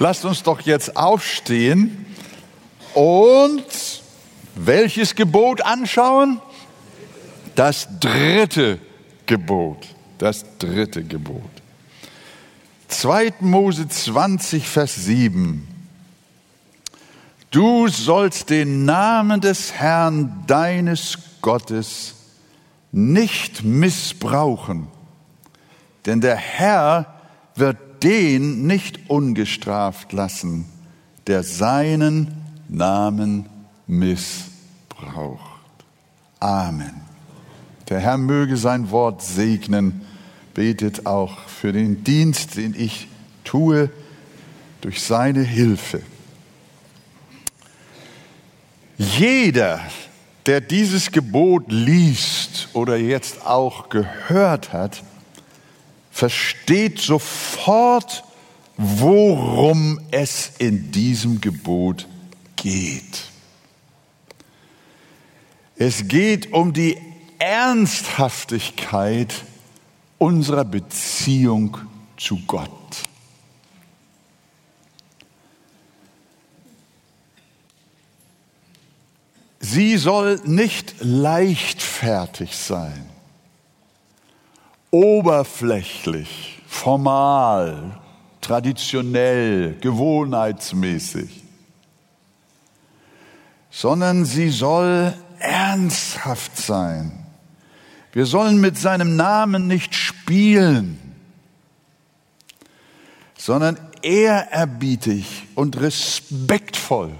Lasst uns doch jetzt aufstehen und welches Gebot anschauen? Das dritte Gebot. Das dritte Gebot. 2. Mose 20, Vers 7. Du sollst den Namen des Herrn deines Gottes nicht missbrauchen, denn der Herr wird den nicht ungestraft lassen, der seinen Namen missbraucht. Amen. Der Herr möge sein Wort segnen. Betet auch für den Dienst, den ich tue, durch seine Hilfe. Jeder, der dieses Gebot liest oder jetzt auch gehört hat, versteht sofort, worum es in diesem Gebot geht. Es geht um die Ernsthaftigkeit unserer Beziehung zu Gott. Sie soll nicht leichtfertig sein, oberflächlich, formal, traditionell, gewohnheitsmäßig, sondern sie soll ernsthaft sein. Wir sollen mit seinem Namen nicht spielen, sondern ehrerbietig und respektvoll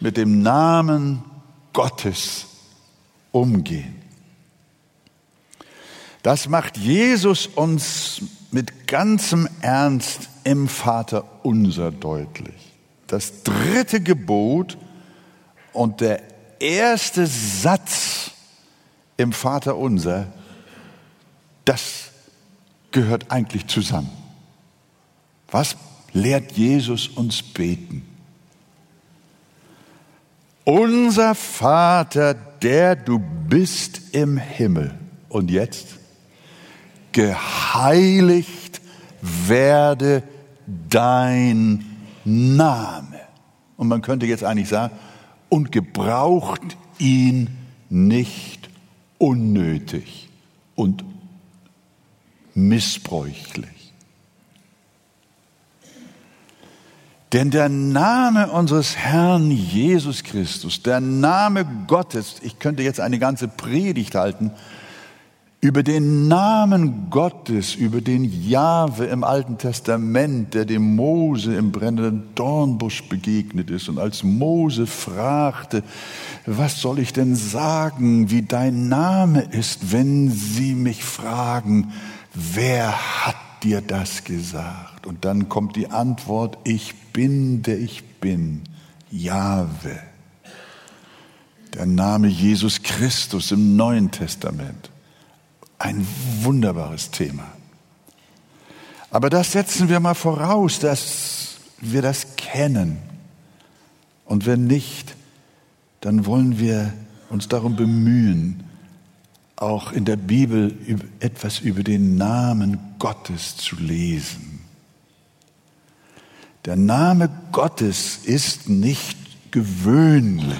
mit dem Namen Gottes umgehen. Das macht Jesus uns mit ganzem Ernst im Vater unser deutlich. Das dritte Gebot und der erste Satz im Vater unser, das gehört eigentlich zusammen. Was lehrt Jesus uns beten? Unser Vater, der du bist im Himmel. Und jetzt? Geheiligt werde dein Name. Und man könnte jetzt eigentlich sagen, und gebraucht ihn nicht unnötig und missbräuchlich. Denn der Name unseres Herrn Jesus Christus, der Name Gottes, ich könnte jetzt eine ganze Predigt halten, über den Namen Gottes, über den Jahwe im Alten Testament, der dem Mose im brennenden Dornbusch begegnet ist und als Mose fragte, was soll ich denn sagen, wie dein Name ist, wenn sie mich fragen, wer hat dir das gesagt? Und dann kommt die Antwort, ich bin, der ich bin, Jahwe. Der Name Jesus Christus im Neuen Testament. Ein wunderbares Thema. Aber das setzen wir mal voraus, dass wir das kennen. Und wenn nicht, dann wollen wir uns darum bemühen, auch in der Bibel etwas über den Namen Gottes zu lesen. Der Name Gottes ist nicht gewöhnlich,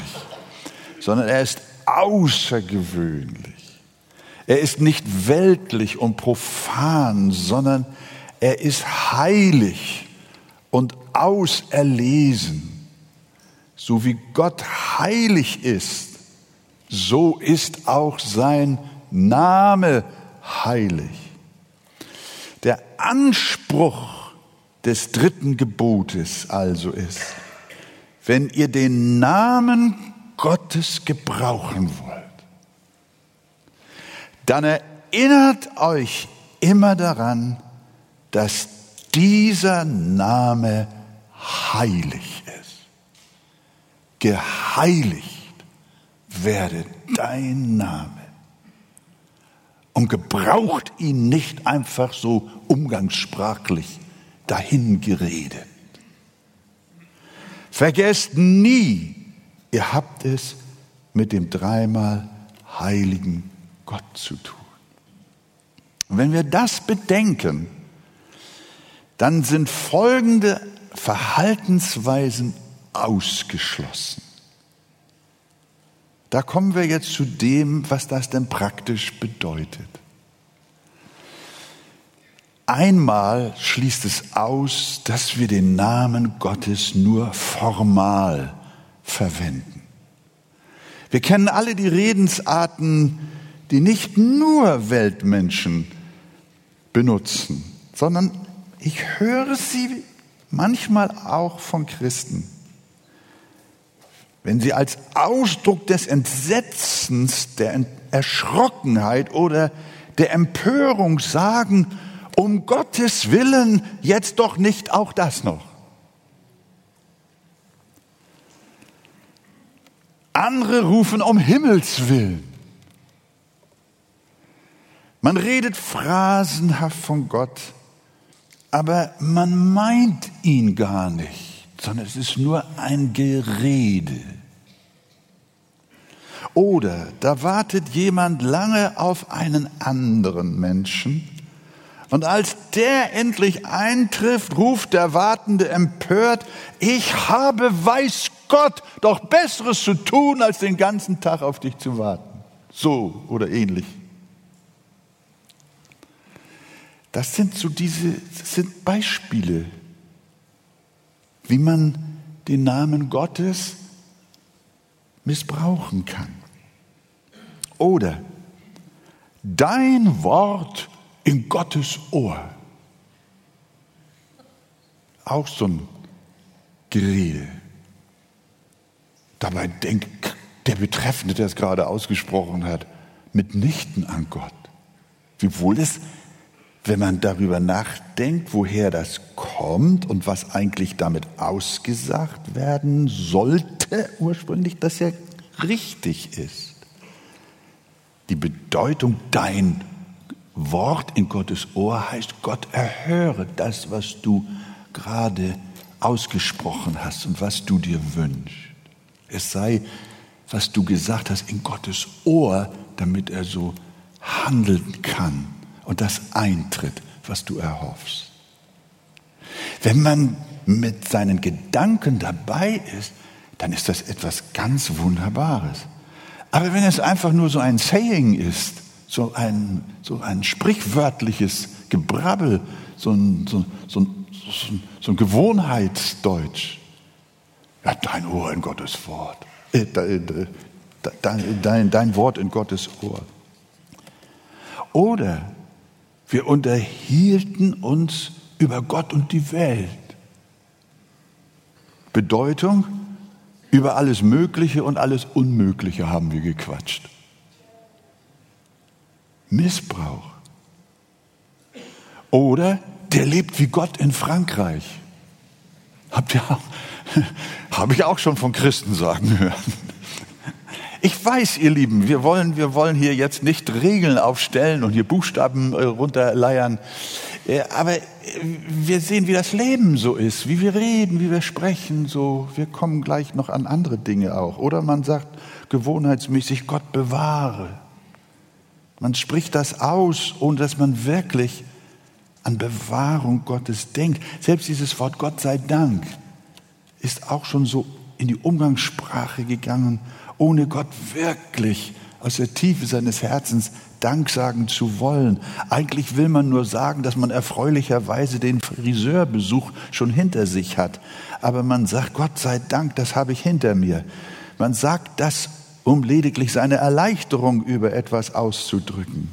sondern er ist außergewöhnlich. Er ist nicht weltlich und profan, sondern er ist heilig und auserlesen. So wie Gott heilig ist, so ist auch sein Name heilig. Der Anspruch des dritten Gebotes also ist, wenn ihr den Namen Gottes gebrauchen wollt, dann erinnert euch immer daran, dass dieser Name heilig ist. Geheiligt werde dein Name. Und gebraucht ihn nicht einfach so umgangssprachlich dahingeredet. Vergesst nie, ihr habt es mit dem dreimal heiligen Gott zu tun. Und wenn wir das bedenken, dann sind folgende Verhaltensweisen ausgeschlossen. Da kommen wir jetzt zu dem, was das denn praktisch bedeutet. Einmal schließt es aus, dass wir den Namen Gottes nur formal verwenden. Wir kennen alle die Redensarten, die nicht nur Weltmenschen benutzen, sondern ich höre sie manchmal auch von Christen. Wenn sie als Ausdruck des Entsetzens, der Erschrockenheit oder der Empörung sagen, um Gottes Willen jetzt doch nicht auch das noch. Andere rufen um Himmels Willen. Man redet phrasenhaft von Gott, aber man meint ihn gar nicht, sondern es ist nur ein Gerede. Oder da wartet jemand lange auf einen anderen Menschen und als der endlich eintrifft, ruft der Wartende empört, ich habe, weiß Gott, doch Besseres zu tun, als den ganzen Tag auf dich zu warten. So oder ähnlich. Das sind so diese, sind Beispiele, wie man den Namen Gottes missbrauchen kann. Oder dein Wort in Gottes Ohr. Auch so ein Gerede. Dabei denkt der Betreffende, der es gerade ausgesprochen hat, mitnichten an Gott. Wiewohl es wenn man darüber nachdenkt, woher das kommt und was eigentlich damit ausgesagt werden sollte, ursprünglich, dass ja richtig ist. Die Bedeutung dein Wort in Gottes Ohr heißt, Gott erhöre das, was du gerade ausgesprochen hast und was du dir wünschst. Es sei, was du gesagt hast, in Gottes Ohr, damit er so handeln kann und das eintritt, was du erhoffst. Wenn man mit seinen Gedanken dabei ist, dann ist das etwas ganz Wunderbares. Aber wenn es einfach nur so ein Saying ist, so ein, so ein sprichwörtliches Gebrabbel, so ein, so, so, so ein Gewohnheitsdeutsch, ja, dein Ohr in Gottes Wort, äh, dein, dein, dein Wort in Gottes Ohr. Oder wir unterhielten uns über Gott und die Welt. Bedeutung, über alles Mögliche und alles Unmögliche haben wir gequatscht. Missbrauch. Oder der lebt wie Gott in Frankreich. Habt ihr, habe ich auch schon von Christen sagen hören. Ich weiß, ihr Lieben, wir wollen, wir wollen hier jetzt nicht Regeln aufstellen und hier Buchstaben äh, runterleiern. Äh, aber äh, wir sehen, wie das Leben so ist, wie wir reden, wie wir sprechen, so. Wir kommen gleich noch an andere Dinge auch. Oder man sagt gewohnheitsmäßig, Gott bewahre. Man spricht das aus, ohne dass man wirklich an Bewahrung Gottes denkt. Selbst dieses Wort Gott sei Dank ist auch schon so in die Umgangssprache gegangen ohne Gott wirklich aus der Tiefe seines Herzens Dank sagen zu wollen. Eigentlich will man nur sagen, dass man erfreulicherweise den Friseurbesuch schon hinter sich hat. Aber man sagt, Gott sei Dank, das habe ich hinter mir. Man sagt das, um lediglich seine Erleichterung über etwas auszudrücken.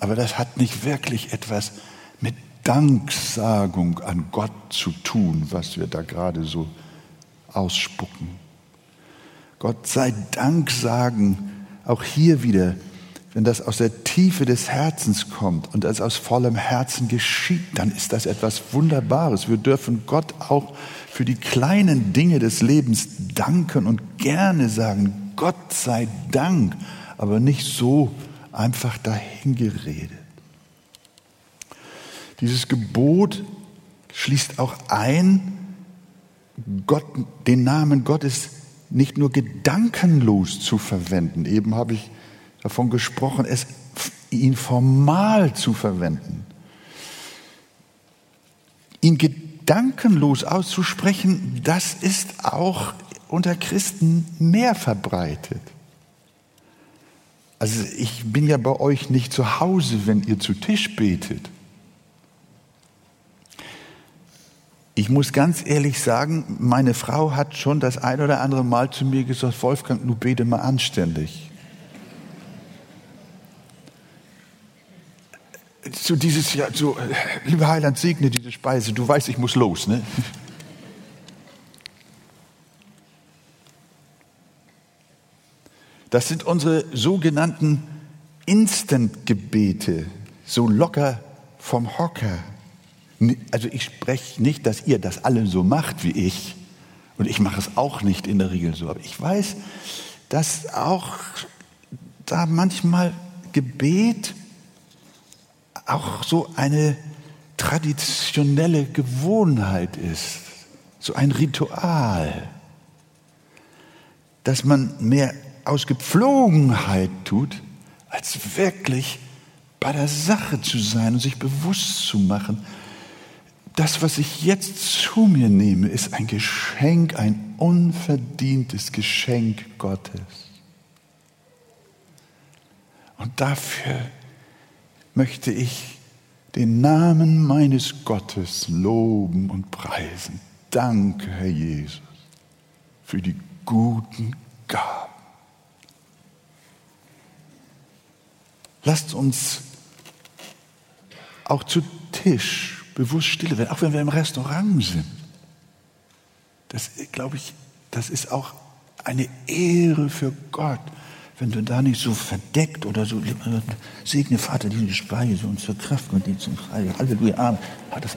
Aber das hat nicht wirklich etwas mit Danksagung an Gott zu tun, was wir da gerade so ausspucken. Gott sei Dank sagen, auch hier wieder, wenn das aus der Tiefe des Herzens kommt und es aus vollem Herzen geschieht, dann ist das etwas Wunderbares. Wir dürfen Gott auch für die kleinen Dinge des Lebens danken und gerne sagen, Gott sei Dank, aber nicht so einfach dahingeredet. Dieses Gebot schließt auch ein, Gott, den Namen Gottes nicht nur gedankenlos zu verwenden, eben habe ich davon gesprochen, es ihn formal zu verwenden, ihn gedankenlos auszusprechen, das ist auch unter Christen mehr verbreitet. Also ich bin ja bei euch nicht zu Hause, wenn ihr zu Tisch betet. Ich muss ganz ehrlich sagen, meine Frau hat schon das ein oder andere Mal zu mir gesagt, Wolfgang, du bete mal anständig. So dieses Jahr, so, lieber Heiland, segne diese Speise, du weißt, ich muss los, ne? Das sind unsere sogenannten Instant-Gebete, so locker vom Hocker. Also ich spreche nicht, dass ihr das alle so macht wie ich. Und ich mache es auch nicht in der Regel so. Aber ich weiß, dass auch da manchmal Gebet auch so eine traditionelle Gewohnheit ist, so ein Ritual, dass man mehr aus Gepflogenheit tut, als wirklich bei der Sache zu sein und sich bewusst zu machen, das, was ich jetzt zu mir nehme, ist ein Geschenk, ein unverdientes Geschenk Gottes. Und dafür möchte ich den Namen meines Gottes loben und preisen. Danke, Herr Jesus, für die guten Gaben. Lasst uns auch zu Tisch bewusst stille werden, auch wenn wir im Restaurant sind. Das, glaube ich, das ist auch eine Ehre für Gott, wenn du da nicht so verdeckt oder so, segne Vater diese Speise und zur Kraft und die zum Freie. Halleluja, Amen. Hat das,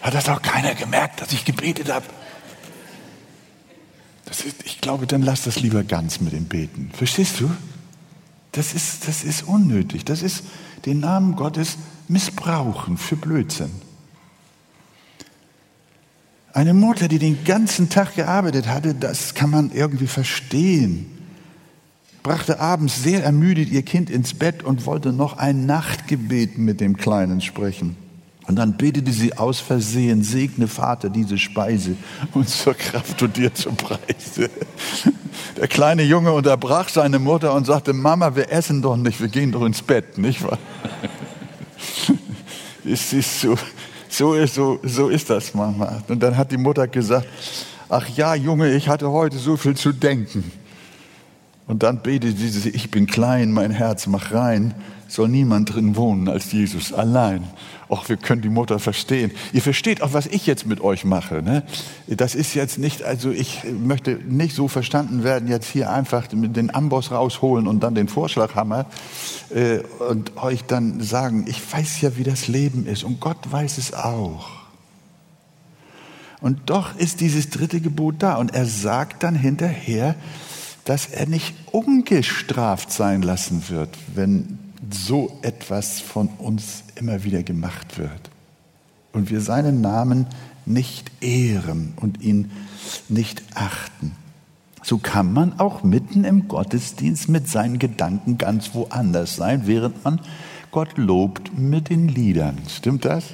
hat das auch keiner gemerkt, dass ich gebetet habe? Ich glaube, dann lass das lieber ganz mit dem Beten. Verstehst du? Das ist, das ist unnötig. Das ist den Namen Gottes missbrauchen für Blödsinn. Eine Mutter, die den ganzen Tag gearbeitet hatte, das kann man irgendwie verstehen, brachte abends sehr ermüdet ihr Kind ins Bett und wollte noch ein Nachtgebet mit dem Kleinen sprechen. Und dann betete sie aus Versehen, segne Vater diese Speise und zur Kraft und dir zum Preise. Der kleine Junge unterbrach seine Mutter und sagte, Mama, wir essen doch nicht, wir gehen doch ins Bett, nicht wahr? Es ist so, so ist, so, so ist das, Mama. Und dann hat die Mutter gesagt, ach ja, Junge, ich hatte heute so viel zu denken. Und dann betete sie, ich bin klein, mein Herz, mach rein soll niemand drin wohnen als Jesus allein. Och, wir können die Mutter verstehen. Ihr versteht auch, was ich jetzt mit euch mache. Ne? Das ist jetzt nicht, also ich möchte nicht so verstanden werden, jetzt hier einfach den Amboss rausholen und dann den Vorschlaghammer äh, und euch dann sagen, ich weiß ja, wie das Leben ist und Gott weiß es auch. Und doch ist dieses dritte Gebot da und er sagt dann hinterher, dass er nicht ungestraft sein lassen wird, wenn so etwas von uns immer wieder gemacht wird. Und wir seinen Namen nicht ehren und ihn nicht achten. So kann man auch mitten im Gottesdienst mit seinen Gedanken ganz woanders sein, während man Gott lobt mit den Liedern. Stimmt das?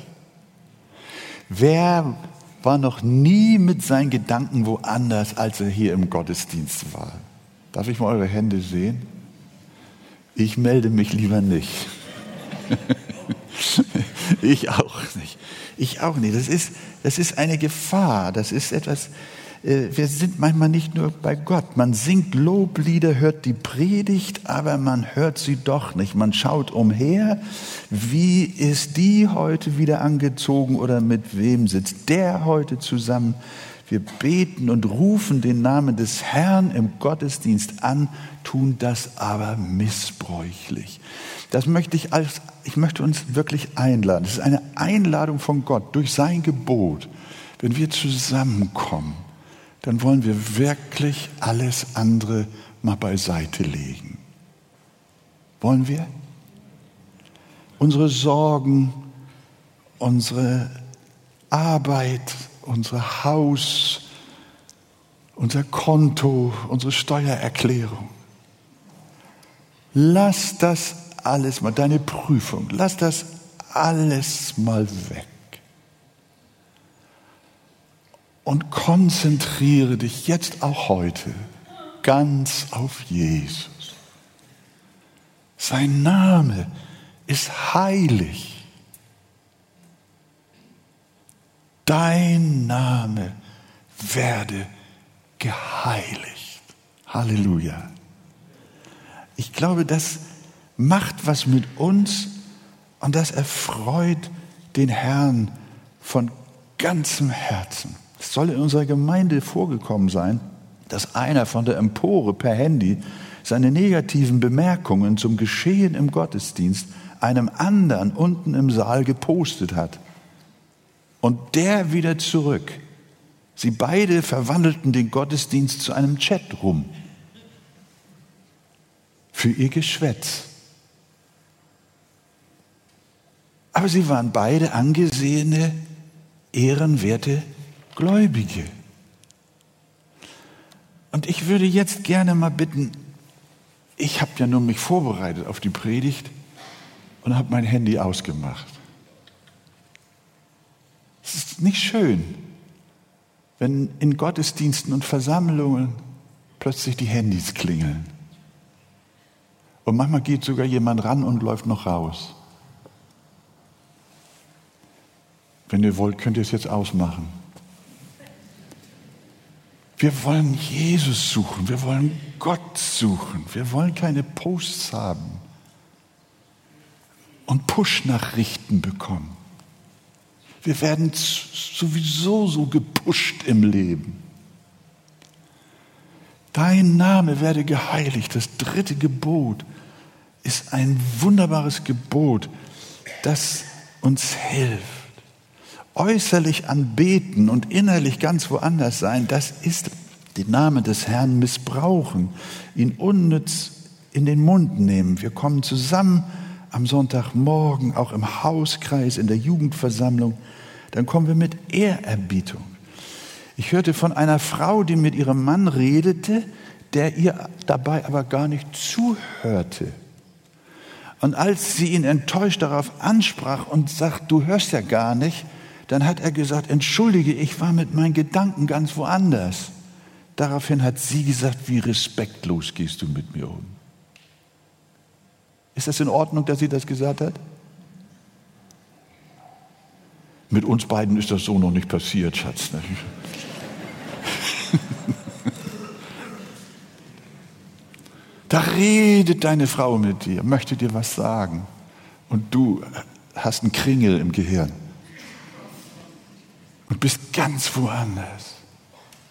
Wer war noch nie mit seinen Gedanken woanders, als er hier im Gottesdienst war? Darf ich mal eure Hände sehen? Ich melde mich lieber nicht. ich auch nicht. Ich auch nicht. Das ist, das ist eine Gefahr. Das ist etwas, äh, wir sind manchmal nicht nur bei Gott. Man singt Loblieder, hört die Predigt, aber man hört sie doch nicht. Man schaut umher. Wie ist die heute wieder angezogen oder mit wem sitzt der heute zusammen? Wir beten und rufen den Namen des Herrn im Gottesdienst an, tun das aber missbräuchlich. Das möchte ich als, ich möchte uns wirklich einladen. Das ist eine Einladung von Gott durch sein Gebot. Wenn wir zusammenkommen, dann wollen wir wirklich alles andere mal beiseite legen. Wollen wir? Unsere Sorgen, unsere Arbeit, unser Haus, unser Konto, unsere Steuererklärung. Lass das alles mal, deine Prüfung, lass das alles mal weg. Und konzentriere dich jetzt auch heute ganz auf Jesus. Sein Name ist heilig. Dein Name werde geheiligt. Halleluja. Ich glaube, das macht was mit uns und das erfreut den Herrn von ganzem Herzen. Es soll in unserer Gemeinde vorgekommen sein, dass einer von der Empore per Handy seine negativen Bemerkungen zum Geschehen im Gottesdienst einem anderen unten im Saal gepostet hat. Und der wieder zurück. Sie beide verwandelten den Gottesdienst zu einem Chat rum. Für ihr Geschwätz. Aber sie waren beide angesehene, ehrenwerte Gläubige. Und ich würde jetzt gerne mal bitten, ich habe ja nun mich vorbereitet auf die Predigt und habe mein Handy ausgemacht. Es ist nicht schön, wenn in Gottesdiensten und Versammlungen plötzlich die Handys klingeln. Und manchmal geht sogar jemand ran und läuft noch raus. Wenn ihr wollt, könnt ihr es jetzt ausmachen. Wir wollen Jesus suchen, wir wollen Gott suchen, wir wollen keine Posts haben und Push-Nachrichten bekommen. Wir werden sowieso so gepusht im Leben. Dein Name werde geheiligt. Das dritte Gebot ist ein wunderbares Gebot, das uns hilft äußerlich anbeten und innerlich ganz woanders sein, das ist den Namen des Herrn missbrauchen, ihn unnütz in den Mund nehmen. Wir kommen zusammen am Sonntagmorgen, auch im Hauskreis, in der Jugendversammlung, dann kommen wir mit Ehrerbietung. Ich hörte von einer Frau, die mit ihrem Mann redete, der ihr dabei aber gar nicht zuhörte. Und als sie ihn enttäuscht darauf ansprach und sagt, du hörst ja gar nicht, dann hat er gesagt, entschuldige, ich war mit meinen Gedanken ganz woanders. Daraufhin hat sie gesagt, wie respektlos gehst du mit mir um. Ist das in Ordnung, dass sie das gesagt hat? Mit uns beiden ist das so noch nicht passiert, Schatz. Ne? Da redet deine Frau mit dir, möchte dir was sagen. Und du hast einen Kringel im Gehirn und bist ganz woanders.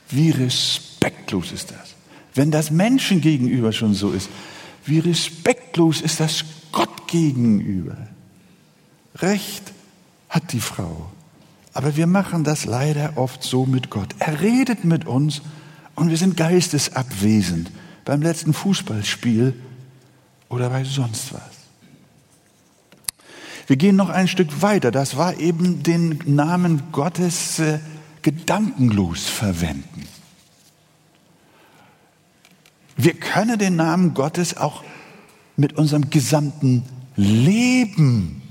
Wie respektlos ist das? Wenn das Menschen gegenüber schon so ist, wie respektlos ist das Gott gegenüber? Recht hat die Frau. Aber wir machen das leider oft so mit Gott. Er redet mit uns und wir sind geistesabwesend beim letzten Fußballspiel oder bei sonst was. Wir gehen noch ein Stück weiter. Das war eben den Namen Gottes äh, gedankenlos verwenden. Wir können den Namen Gottes auch mit unserem gesamten Leben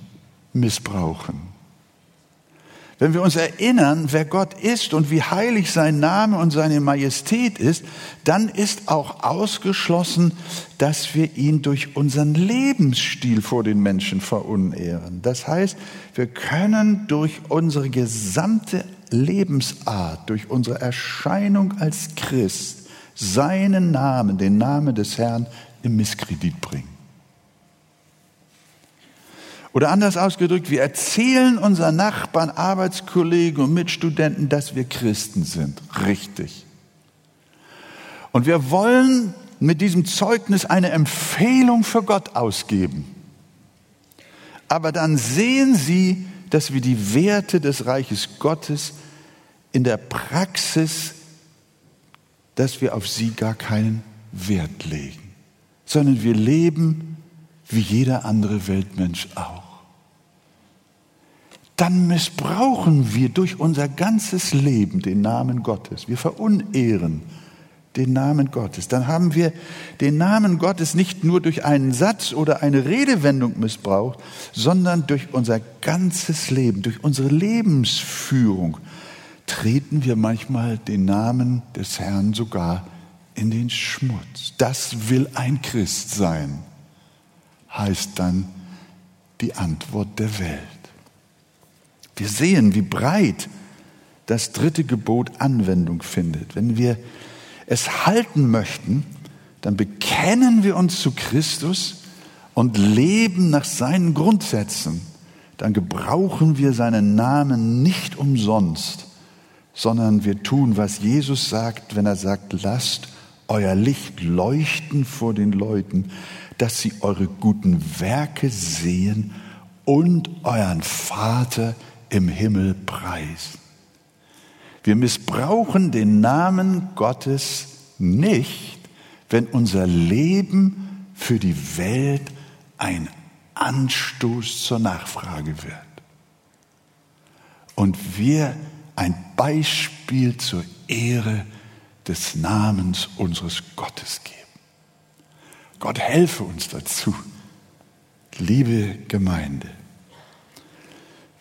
missbrauchen. Wenn wir uns erinnern, wer Gott ist und wie heilig sein Name und seine Majestät ist, dann ist auch ausgeschlossen, dass wir ihn durch unseren Lebensstil vor den Menschen verunehren. Das heißt, wir können durch unsere gesamte Lebensart, durch unsere Erscheinung als Christ seinen Namen, den Namen des Herrn im Misskredit bringen. Oder anders ausgedrückt, wir erzählen unseren Nachbarn, Arbeitskollegen und Mitstudenten, dass wir Christen sind. Richtig. Und wir wollen mit diesem Zeugnis eine Empfehlung für Gott ausgeben. Aber dann sehen sie, dass wir die Werte des Reiches Gottes in der Praxis, dass wir auf sie gar keinen Wert legen, sondern wir leben wie jeder andere Weltmensch auch dann missbrauchen wir durch unser ganzes Leben den Namen Gottes. Wir verunehren den Namen Gottes, dann haben wir den Namen Gottes nicht nur durch einen Satz oder eine Redewendung missbraucht, sondern durch unser ganzes Leben, durch unsere Lebensführung treten wir manchmal den Namen des Herrn sogar in den Schmutz. Das will ein Christ sein, heißt dann die Antwort der Welt. Wir sehen, wie breit das dritte Gebot Anwendung findet. Wenn wir es halten möchten, dann bekennen wir uns zu Christus und leben nach seinen Grundsätzen. Dann gebrauchen wir seinen Namen nicht umsonst, sondern wir tun, was Jesus sagt, wenn er sagt, lasst euer Licht leuchten vor den Leuten, dass sie eure guten Werke sehen und euren Vater im Himmel preisen. Wir missbrauchen den Namen Gottes nicht, wenn unser Leben für die Welt ein Anstoß zur Nachfrage wird. Und wir ein Beispiel zur Ehre des Namens unseres Gottes geben. Gott helfe uns dazu, liebe Gemeinde.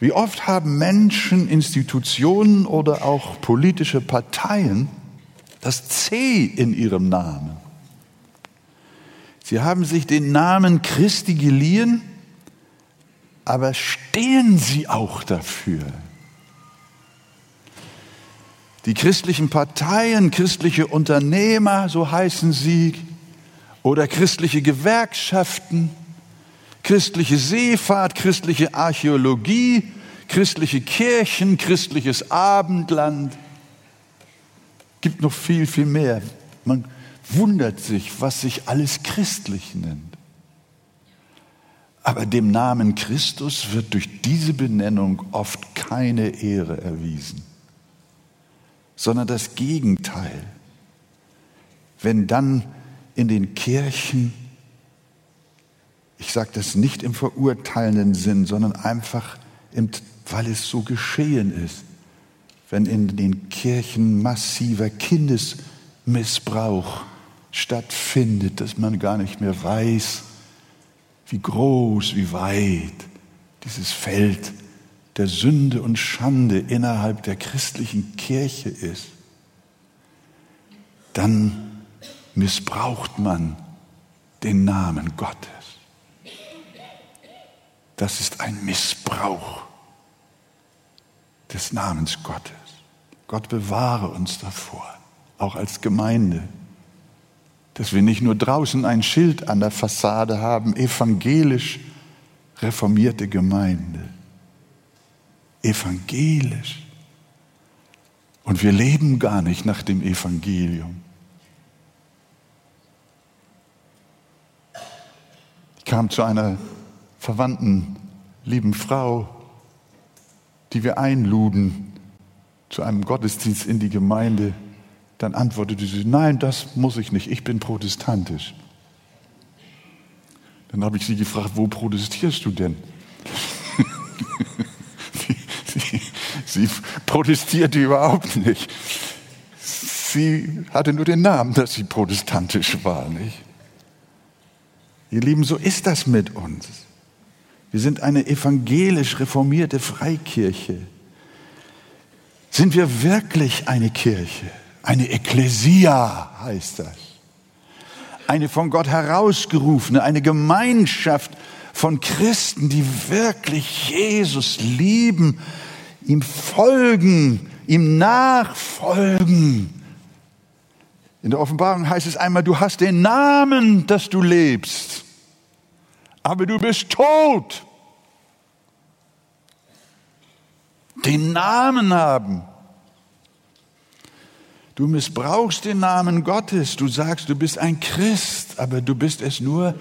Wie oft haben Menschen, Institutionen oder auch politische Parteien das C in ihrem Namen? Sie haben sich den Namen Christi geliehen, aber stehen sie auch dafür? Die christlichen Parteien, christliche Unternehmer, so heißen sie, oder christliche Gewerkschaften, christliche Seefahrt, christliche Archäologie, christliche Kirchen, christliches Abendland. Gibt noch viel, viel mehr. Man wundert sich, was sich alles christlich nennt. Aber dem Namen Christus wird durch diese Benennung oft keine Ehre erwiesen, sondern das Gegenteil. Wenn dann in den Kirchen ich sage das nicht im verurteilenden Sinn, sondern einfach, im, weil es so geschehen ist. Wenn in den Kirchen massiver Kindesmissbrauch stattfindet, dass man gar nicht mehr weiß, wie groß, wie weit dieses Feld der Sünde und Schande innerhalb der christlichen Kirche ist, dann missbraucht man den Namen Gottes. Das ist ein Missbrauch des Namens Gottes. Gott bewahre uns davor, auch als Gemeinde, dass wir nicht nur draußen ein Schild an der Fassade haben, evangelisch reformierte Gemeinde. Evangelisch. Und wir leben gar nicht nach dem Evangelium. Ich kam zu einer verwandten, lieben Frau, die wir einluden zu einem Gottesdienst in die Gemeinde, dann antwortete sie, nein, das muss ich nicht, ich bin protestantisch. Dann habe ich sie gefragt, wo protestierst du denn? sie, sie, sie protestierte überhaupt nicht. Sie hatte nur den Namen, dass sie protestantisch war. Nicht? Ihr Lieben, so ist das mit uns. Wir sind eine evangelisch reformierte Freikirche. Sind wir wirklich eine Kirche? Eine Ekklesia heißt das. Eine von Gott herausgerufene, eine Gemeinschaft von Christen, die wirklich Jesus lieben, ihm folgen, ihm nachfolgen. In der Offenbarung heißt es einmal, du hast den Namen, dass du lebst aber du bist tot. Den Namen haben. Du missbrauchst den Namen Gottes. Du sagst, du bist ein Christ, aber du bist es nur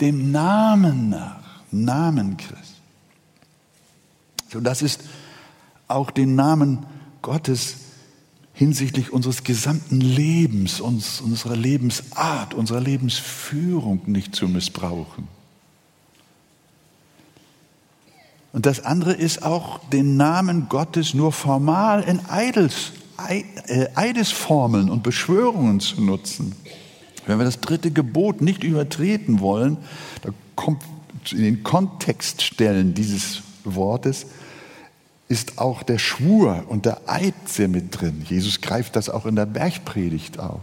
dem Namen nach. Namen Christ. So, das ist auch den Namen Gottes hinsichtlich unseres gesamten Lebens, uns, unserer Lebensart, unserer Lebensführung nicht zu missbrauchen. Und das andere ist auch den Namen Gottes nur formal in Eidels, äh, Eidesformeln und Beschwörungen zu nutzen. Wenn wir das dritte Gebot nicht übertreten wollen, da kommt in den Kontextstellen dieses Wortes ist auch der Schwur und der Eid sehr mit drin. Jesus greift das auch in der Bergpredigt auf.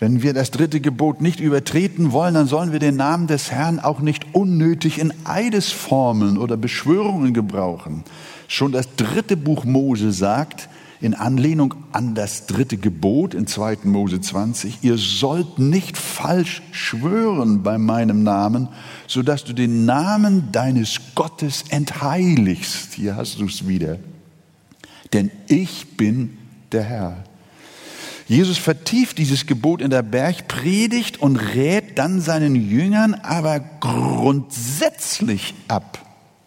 Wenn wir das dritte Gebot nicht übertreten wollen, dann sollen wir den Namen des Herrn auch nicht unnötig in Eidesformeln oder Beschwörungen gebrauchen. Schon das dritte Buch Mose sagt, in Anlehnung an das dritte Gebot in 2. Mose 20, ihr sollt nicht falsch schwören bei meinem Namen, so dass du den Namen deines Gottes entheiligst. Hier hast du es wieder. Denn ich bin der Herr. Jesus vertieft dieses Gebot in der Bergpredigt und rät dann seinen Jüngern aber grundsätzlich ab,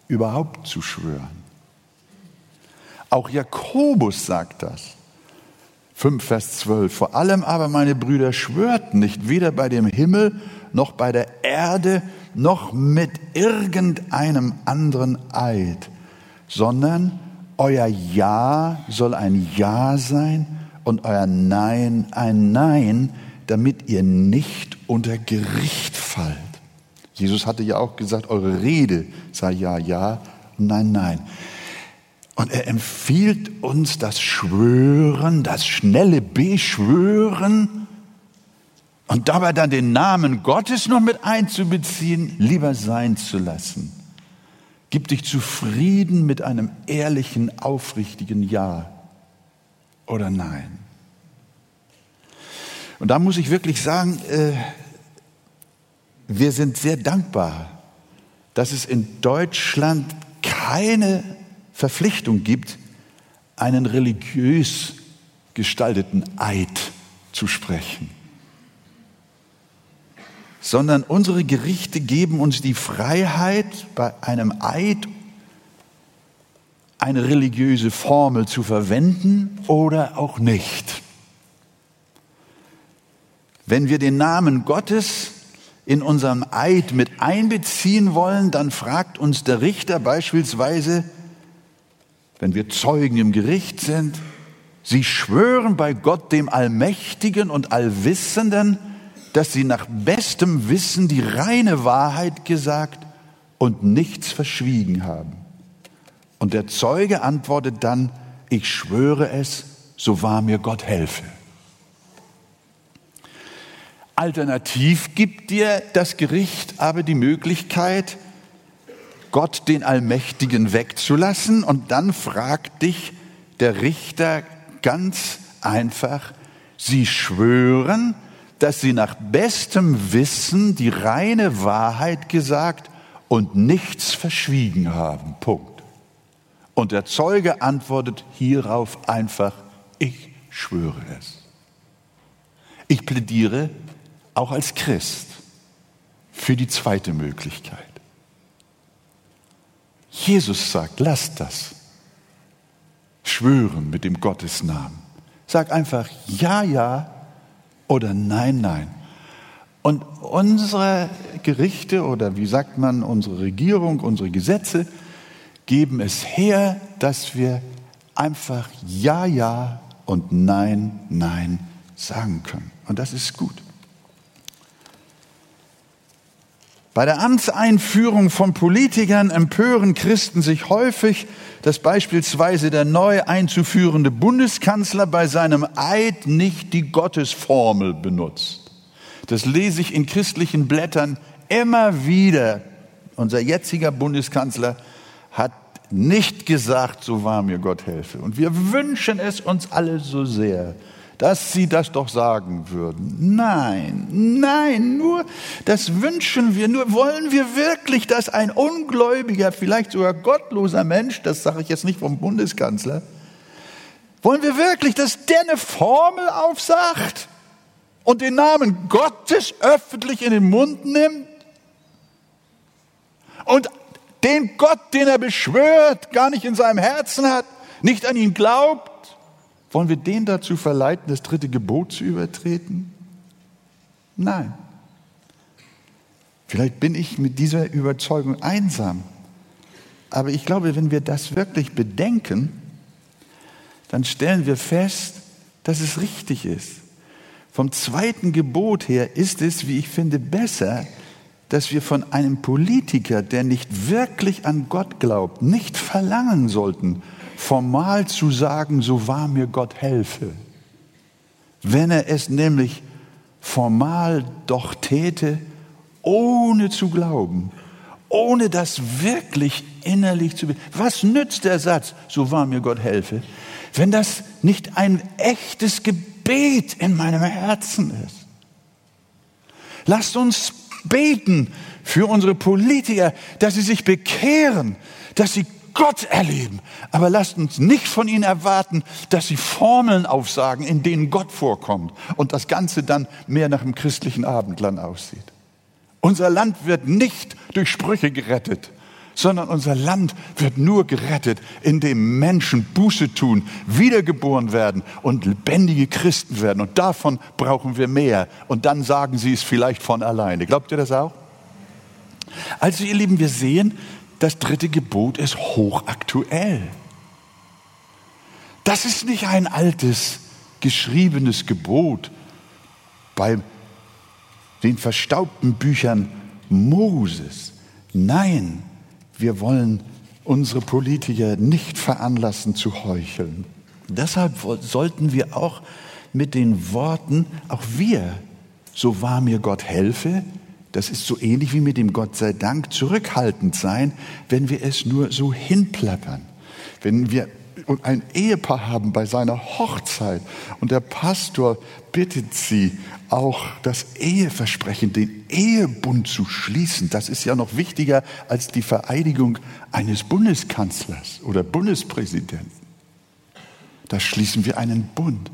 überhaupt zu schwören. Auch Jakobus sagt das. 5 Vers 12. Vor allem aber, meine Brüder, schwört nicht, weder bei dem Himmel noch bei der Erde noch mit irgendeinem anderen Eid, sondern euer Ja soll ein Ja sein und euer Nein ein Nein, damit ihr nicht unter Gericht fallt. Jesus hatte ja auch gesagt, eure Rede sei Ja, Ja und Nein, Nein. Und er empfiehlt uns das Schwören, das schnelle Beschwören und dabei dann den Namen Gottes noch mit einzubeziehen, lieber sein zu lassen. Gib dich zufrieden mit einem ehrlichen, aufrichtigen Ja oder Nein. Und da muss ich wirklich sagen, äh, wir sind sehr dankbar, dass es in Deutschland keine Verpflichtung gibt, einen religiös gestalteten Eid zu sprechen, sondern unsere Gerichte geben uns die Freiheit, bei einem Eid eine religiöse Formel zu verwenden oder auch nicht. Wenn wir den Namen Gottes in unserem Eid mit einbeziehen wollen, dann fragt uns der Richter beispielsweise, wenn wir Zeugen im Gericht sind, sie schwören bei Gott, dem Allmächtigen und Allwissenden, dass sie nach bestem Wissen die reine Wahrheit gesagt und nichts verschwiegen haben. Und der Zeuge antwortet dann, ich schwöre es, so wahr mir Gott helfe. Alternativ gibt dir das Gericht aber die Möglichkeit, Gott den Allmächtigen wegzulassen und dann fragt dich der Richter ganz einfach, sie schwören, dass sie nach bestem Wissen die reine Wahrheit gesagt und nichts verschwiegen haben. Punkt. Und der Zeuge antwortet hierauf einfach, ich schwöre es. Ich plädiere auch als Christ für die zweite Möglichkeit. Jesus sagt, lasst das. Schwören mit dem Gottesnamen. Sag einfach ja, ja oder nein, nein. Und unsere Gerichte oder wie sagt man, unsere Regierung, unsere Gesetze geben es her, dass wir einfach ja, ja und nein, nein sagen können. Und das ist gut. Bei der Amtseinführung von Politikern empören Christen sich häufig, dass beispielsweise der neu einzuführende Bundeskanzler bei seinem Eid nicht die Gottesformel benutzt. Das lese ich in christlichen Blättern immer wieder. Unser jetziger Bundeskanzler hat nicht gesagt, so wahr mir Gott helfe. Und wir wünschen es uns alle so sehr dass sie das doch sagen würden. Nein, nein, nur das wünschen wir, nur wollen wir wirklich, dass ein ungläubiger, vielleicht sogar gottloser Mensch, das sage ich jetzt nicht vom Bundeskanzler, wollen wir wirklich, dass der eine Formel aufsagt und den Namen Gottes öffentlich in den Mund nimmt und den Gott, den er beschwört, gar nicht in seinem Herzen hat, nicht an ihn glaubt, wollen wir den dazu verleiten, das dritte Gebot zu übertreten? Nein. Vielleicht bin ich mit dieser Überzeugung einsam. Aber ich glaube, wenn wir das wirklich bedenken, dann stellen wir fest, dass es richtig ist. Vom zweiten Gebot her ist es, wie ich finde, besser, dass wir von einem Politiker, der nicht wirklich an Gott glaubt, nicht verlangen sollten, formal zu sagen, so wahr mir Gott helfe. Wenn er es nämlich formal doch täte, ohne zu glauben, ohne das wirklich innerlich zu. Was nützt der Satz, so wahr mir Gott helfe, wenn das nicht ein echtes Gebet in meinem Herzen ist? Lasst uns beten für unsere Politiker, dass sie sich bekehren, dass sie Gott erleben. Aber lasst uns nicht von ihnen erwarten, dass sie Formeln aufsagen, in denen Gott vorkommt und das Ganze dann mehr nach dem christlichen Abendland aussieht. Unser Land wird nicht durch Sprüche gerettet, sondern unser Land wird nur gerettet, indem Menschen Buße tun, wiedergeboren werden und lebendige Christen werden. Und davon brauchen wir mehr. Und dann sagen sie es vielleicht von alleine. Glaubt ihr das auch? Also ihr Lieben, wir sehen, das dritte Gebot ist hochaktuell. Das ist nicht ein altes, geschriebenes Gebot bei den verstaubten Büchern Moses. Nein, wir wollen unsere Politiker nicht veranlassen zu heucheln. Deshalb sollten wir auch mit den Worten, auch wir, so wahr mir Gott helfe, das ist so ähnlich wie mit dem Gott sei Dank, zurückhaltend sein, wenn wir es nur so hinplappern. Wenn wir ein Ehepaar haben bei seiner Hochzeit und der Pastor bittet sie auch das Eheversprechen, den Ehebund zu schließen. Das ist ja noch wichtiger als die Vereidigung eines Bundeskanzlers oder Bundespräsidenten. Da schließen wir einen Bund.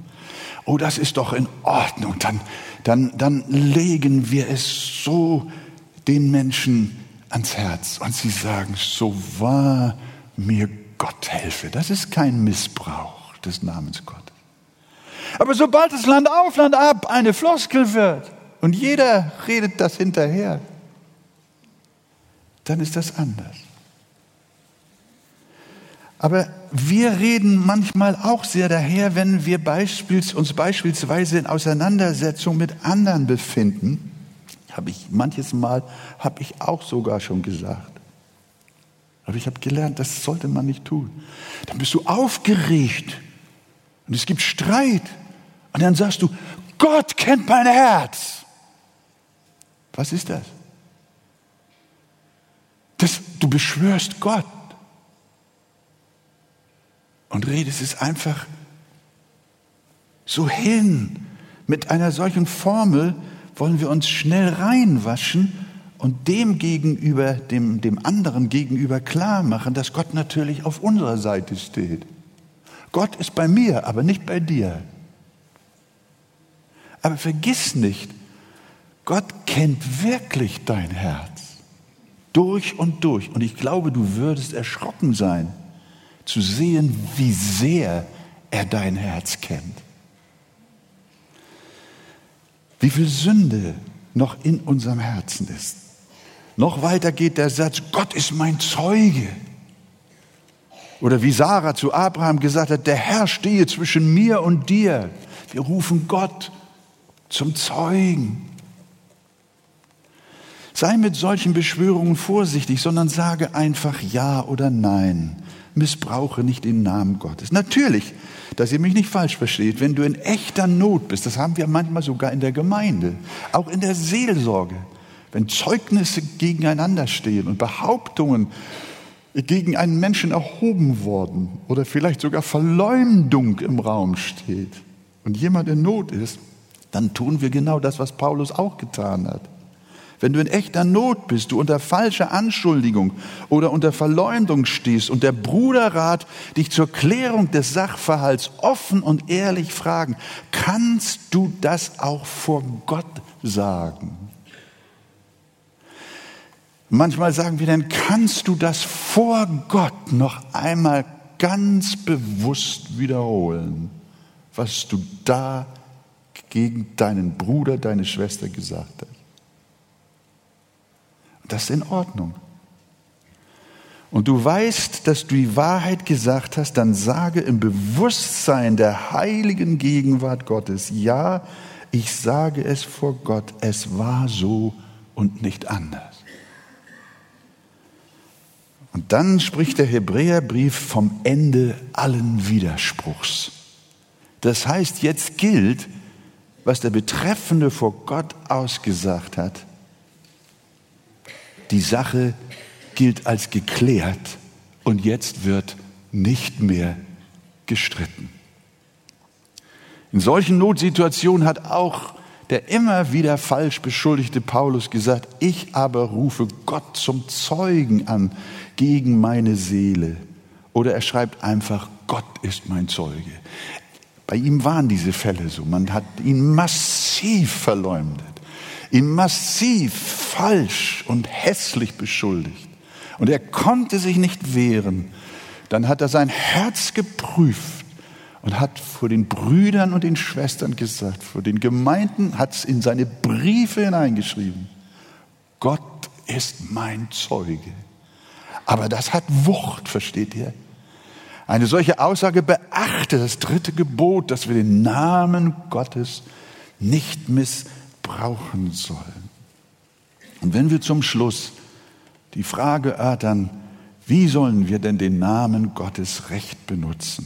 Oh, das ist doch in Ordnung. Dann, dann, dann legen wir es so den Menschen ans Herz und sie sagen, so wahr mir Gott helfe. Das ist kein Missbrauch des Namens Gottes. Aber sobald das Land auf, Land ab eine Floskel wird und jeder redet das hinterher, dann ist das anders. Aber wir reden manchmal auch sehr daher, wenn wir uns beispielsweise in Auseinandersetzung mit anderen befinden. Habe ich manches Mal, habe ich auch sogar schon gesagt. Aber ich habe gelernt, das sollte man nicht tun. Dann bist du aufgeregt und es gibt Streit. Und dann sagst du, Gott kennt mein Herz. Was ist das? das du beschwörst Gott und redest es einfach so hin. Mit einer solchen Formel wollen wir uns schnell reinwaschen und dem gegenüber, dem, dem anderen gegenüber klar machen, dass Gott natürlich auf unserer Seite steht. Gott ist bei mir, aber nicht bei dir. Aber vergiss nicht, Gott kennt wirklich dein Herz. Durch und durch. Und ich glaube, du würdest erschrocken sein, zu sehen, wie sehr er dein Herz kennt. Wie viel Sünde noch in unserem Herzen ist. Noch weiter geht der Satz, Gott ist mein Zeuge. Oder wie Sarah zu Abraham gesagt hat, der Herr stehe zwischen mir und dir. Wir rufen Gott zum Zeugen. Sei mit solchen Beschwörungen vorsichtig, sondern sage einfach Ja oder Nein. Missbrauche nicht den Namen Gottes. Natürlich, dass ihr mich nicht falsch versteht, wenn du in echter Not bist, das haben wir manchmal sogar in der Gemeinde, auch in der Seelsorge, wenn Zeugnisse gegeneinander stehen und Behauptungen gegen einen Menschen erhoben worden oder vielleicht sogar Verleumdung im Raum steht und jemand in Not ist, dann tun wir genau das, was Paulus auch getan hat. Wenn du in echter Not bist, du unter falscher Anschuldigung oder unter Verleumdung stehst und der Bruderrat dich zur Klärung des Sachverhalts offen und ehrlich fragen, kannst du das auch vor Gott sagen? Manchmal sagen wir dann, kannst du das vor Gott noch einmal ganz bewusst wiederholen, was du da gegen deinen Bruder, deine Schwester gesagt hast? Das ist in Ordnung. und du weißt, dass du die Wahrheit gesagt hast, dann sage im Bewusstsein der heiligen Gegenwart Gottes, ja, ich sage es vor Gott, es war so und nicht anders. Und dann spricht der Hebräerbrief vom Ende allen Widerspruchs. Das heißt, jetzt gilt, was der Betreffende vor Gott ausgesagt hat. Die Sache gilt als geklärt und jetzt wird nicht mehr gestritten. In solchen Notsituationen hat auch der immer wieder falsch beschuldigte Paulus gesagt, ich aber rufe Gott zum Zeugen an gegen meine Seele. Oder er schreibt einfach, Gott ist mein Zeuge. Bei ihm waren diese Fälle so. Man hat ihn massiv verleumdet, ihn massiv falsch und hässlich beschuldigt. Und er konnte sich nicht wehren. Dann hat er sein Herz geprüft und hat vor den Brüdern und den Schwestern gesagt, vor den Gemeinden hat es in seine Briefe hineingeschrieben, Gott ist mein Zeuge. Aber das hat Wucht, versteht ihr? Eine solche Aussage beachte das dritte Gebot, dass wir den Namen Gottes nicht missbrauchen sollen. Und wenn wir zum Schluss die Frage erörtern, wie sollen wir denn den Namen Gottes recht benutzen?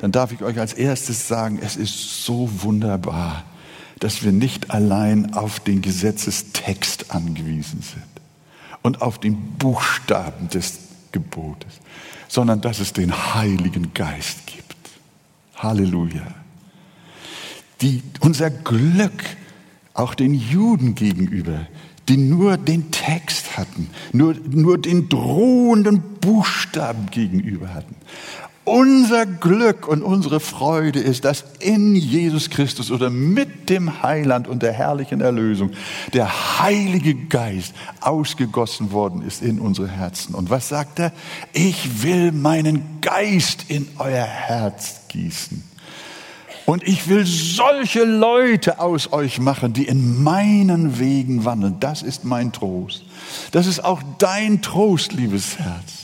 Dann darf ich euch als erstes sagen, es ist so wunderbar, dass wir nicht allein auf den Gesetzestext angewiesen sind und auf den Buchstaben des Gebotes, sondern dass es den Heiligen Geist gibt. Halleluja. Die, unser Glück auch den Juden gegenüber, die nur den Text hatten, nur, nur den drohenden Buchstaben gegenüber hatten. Unser Glück und unsere Freude ist, dass in Jesus Christus oder mit dem Heiland und der herrlichen Erlösung der Heilige Geist ausgegossen worden ist in unsere Herzen. Und was sagt er? Ich will meinen Geist in euer Herz gießen. Und ich will solche Leute aus euch machen, die in meinen Wegen wandeln. Das ist mein Trost. Das ist auch dein Trost, liebes Herz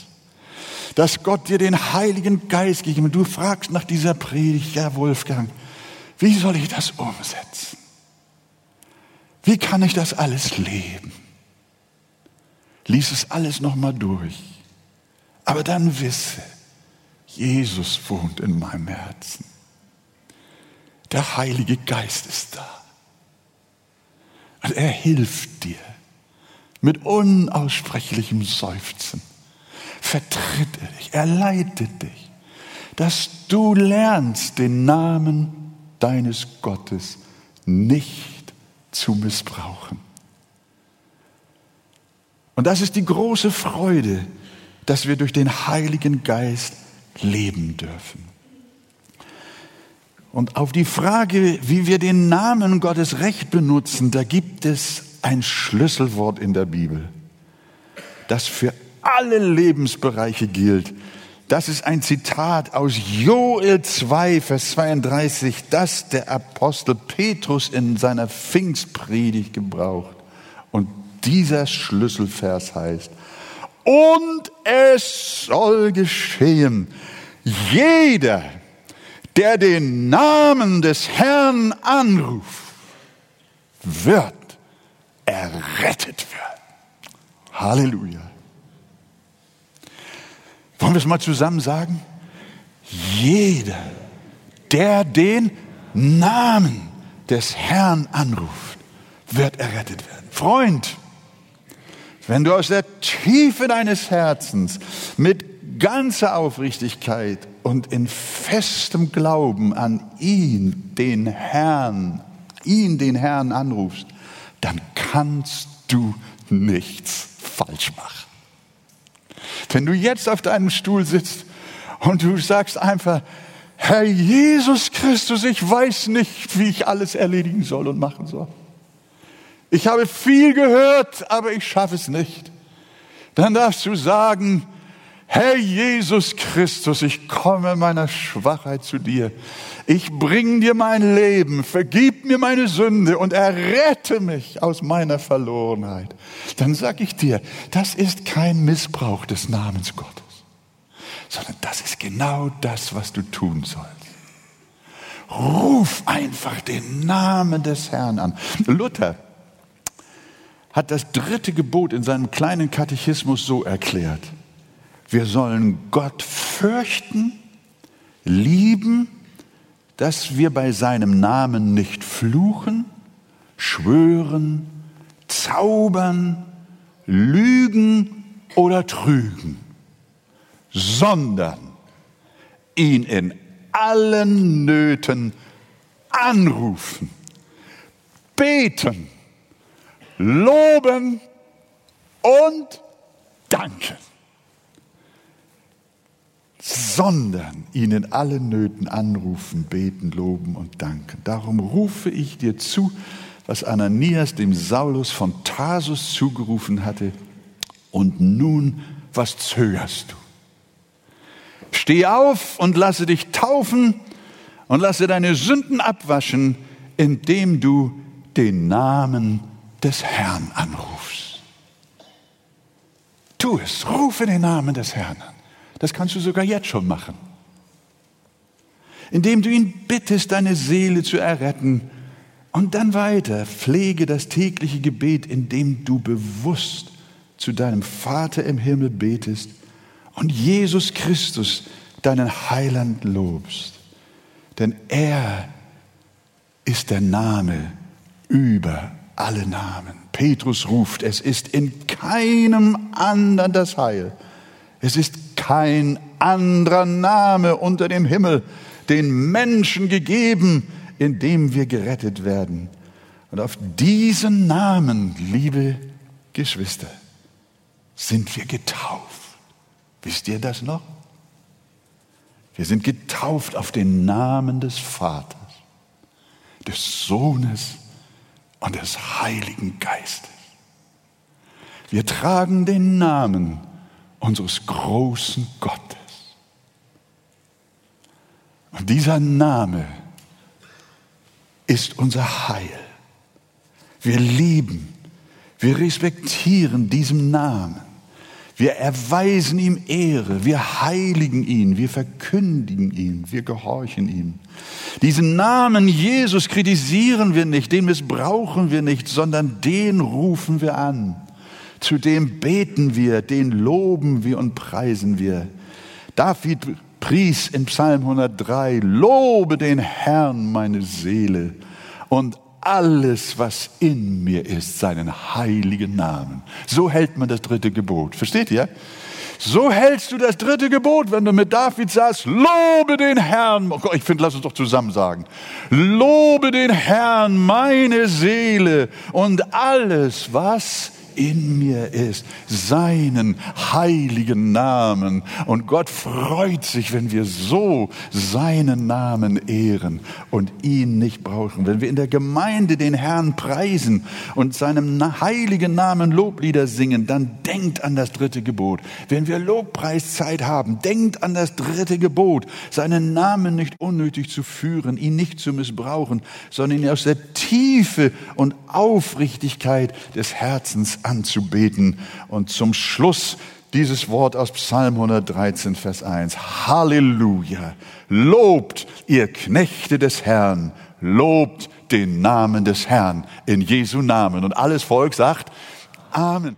dass Gott dir den Heiligen Geist gegeben hat. Du fragst nach dieser Predigt, ja Wolfgang, wie soll ich das umsetzen? Wie kann ich das alles leben? Lies es alles nochmal durch. Aber dann wisse, Jesus wohnt in meinem Herzen. Der Heilige Geist ist da. Und er hilft dir mit unaussprechlichem Seufzen vertritt er dich, er leitet dich, dass du lernst, den Namen deines Gottes nicht zu missbrauchen. Und das ist die große Freude, dass wir durch den Heiligen Geist leben dürfen. Und auf die Frage, wie wir den Namen Gottes recht benutzen, da gibt es ein Schlüsselwort in der Bibel, das für alle Lebensbereiche gilt. Das ist ein Zitat aus Joel 2, Vers 32, das der Apostel Petrus in seiner Pfingstpredigt gebraucht. Und dieser Schlüsselvers heißt, und es soll geschehen, jeder, der den Namen des Herrn anruft, wird errettet werden. Halleluja. Wollen wir es mal zusammen sagen? Jeder, der den Namen des Herrn anruft, wird errettet werden. Freund, wenn du aus der Tiefe deines Herzens mit ganzer Aufrichtigkeit und in festem Glauben an ihn, den Herrn, ihn, den Herrn anrufst, dann kannst du nichts falsch machen. Wenn du jetzt auf deinem Stuhl sitzt und du sagst einfach, Herr Jesus Christus, ich weiß nicht, wie ich alles erledigen soll und machen soll. Ich habe viel gehört, aber ich schaffe es nicht. Dann darfst du sagen, Herr Jesus Christus, ich komme meiner Schwachheit zu dir. Ich bring dir mein Leben, vergib mir meine Sünde und errette mich aus meiner Verlorenheit. Dann sag ich dir, das ist kein Missbrauch des Namens Gottes, sondern das ist genau das, was du tun sollst. Ruf einfach den Namen des Herrn an. Luther hat das dritte Gebot in seinem kleinen Katechismus so erklärt. Wir sollen Gott fürchten, lieben, dass wir bei seinem Namen nicht fluchen, schwören, zaubern, lügen oder trügen, sondern ihn in allen Nöten anrufen, beten, loben und danken sondern ihn in allen Nöten anrufen, beten, loben und danken. Darum rufe ich dir zu, was Ananias dem Saulus von Tarsus zugerufen hatte. Und nun, was zögerst du? Steh auf und lasse dich taufen und lasse deine Sünden abwaschen, indem du den Namen des Herrn anrufst. Tu es, rufe den Namen des Herrn an. Das kannst du sogar jetzt schon machen. Indem du ihn bittest, deine Seele zu erretten. Und dann weiter, pflege das tägliche Gebet, indem du bewusst zu deinem Vater im Himmel betest und Jesus Christus, deinen Heiland, lobst. Denn er ist der Name über alle Namen. Petrus ruft, es ist in keinem anderen das Heil. Es ist kein anderer Name unter dem Himmel den Menschen gegeben, in dem wir gerettet werden. Und auf diesen Namen, liebe Geschwister, sind wir getauft. Wisst ihr das noch? Wir sind getauft auf den Namen des Vaters, des Sohnes und des Heiligen Geistes. Wir tragen den Namen unseres großen Gottes. Und dieser Name ist unser Heil. Wir lieben, wir respektieren diesen Namen. Wir erweisen ihm Ehre, wir heiligen ihn, wir verkündigen ihn, wir gehorchen ihm. Diesen Namen Jesus kritisieren wir nicht, den missbrauchen wir nicht, sondern den rufen wir an. Zu dem beten wir, den loben wir und preisen wir. David pries in Psalm 103, lobe den Herrn meine Seele und alles, was in mir ist, seinen heiligen Namen. So hält man das dritte Gebot. Versteht ihr? So hältst du das dritte Gebot, wenn du mit David sagst, lobe den Herrn. Oh Gott, ich finde, lass uns doch zusammen sagen. Lobe den Herrn, meine Seele und alles, was in mir ist, seinen heiligen Namen. Und Gott freut sich, wenn wir so seinen Namen ehren und ihn nicht brauchen. Wenn wir in der Gemeinde den Herrn preisen und seinem heiligen Namen Loblieder singen, dann denkt an das dritte Gebot. Wenn wir Lobpreiszeit haben, denkt an das dritte Gebot, seinen Namen nicht unnötig zu führen, ihn nicht zu missbrauchen, sondern ihn aus der Tiefe und Aufrichtigkeit des Herzens anzubeten. Und zum Schluss dieses Wort aus Psalm 113, Vers 1. Halleluja! Lobt, ihr Knechte des Herrn, lobt den Namen des Herrn in Jesu Namen. Und alles Volk sagt Amen.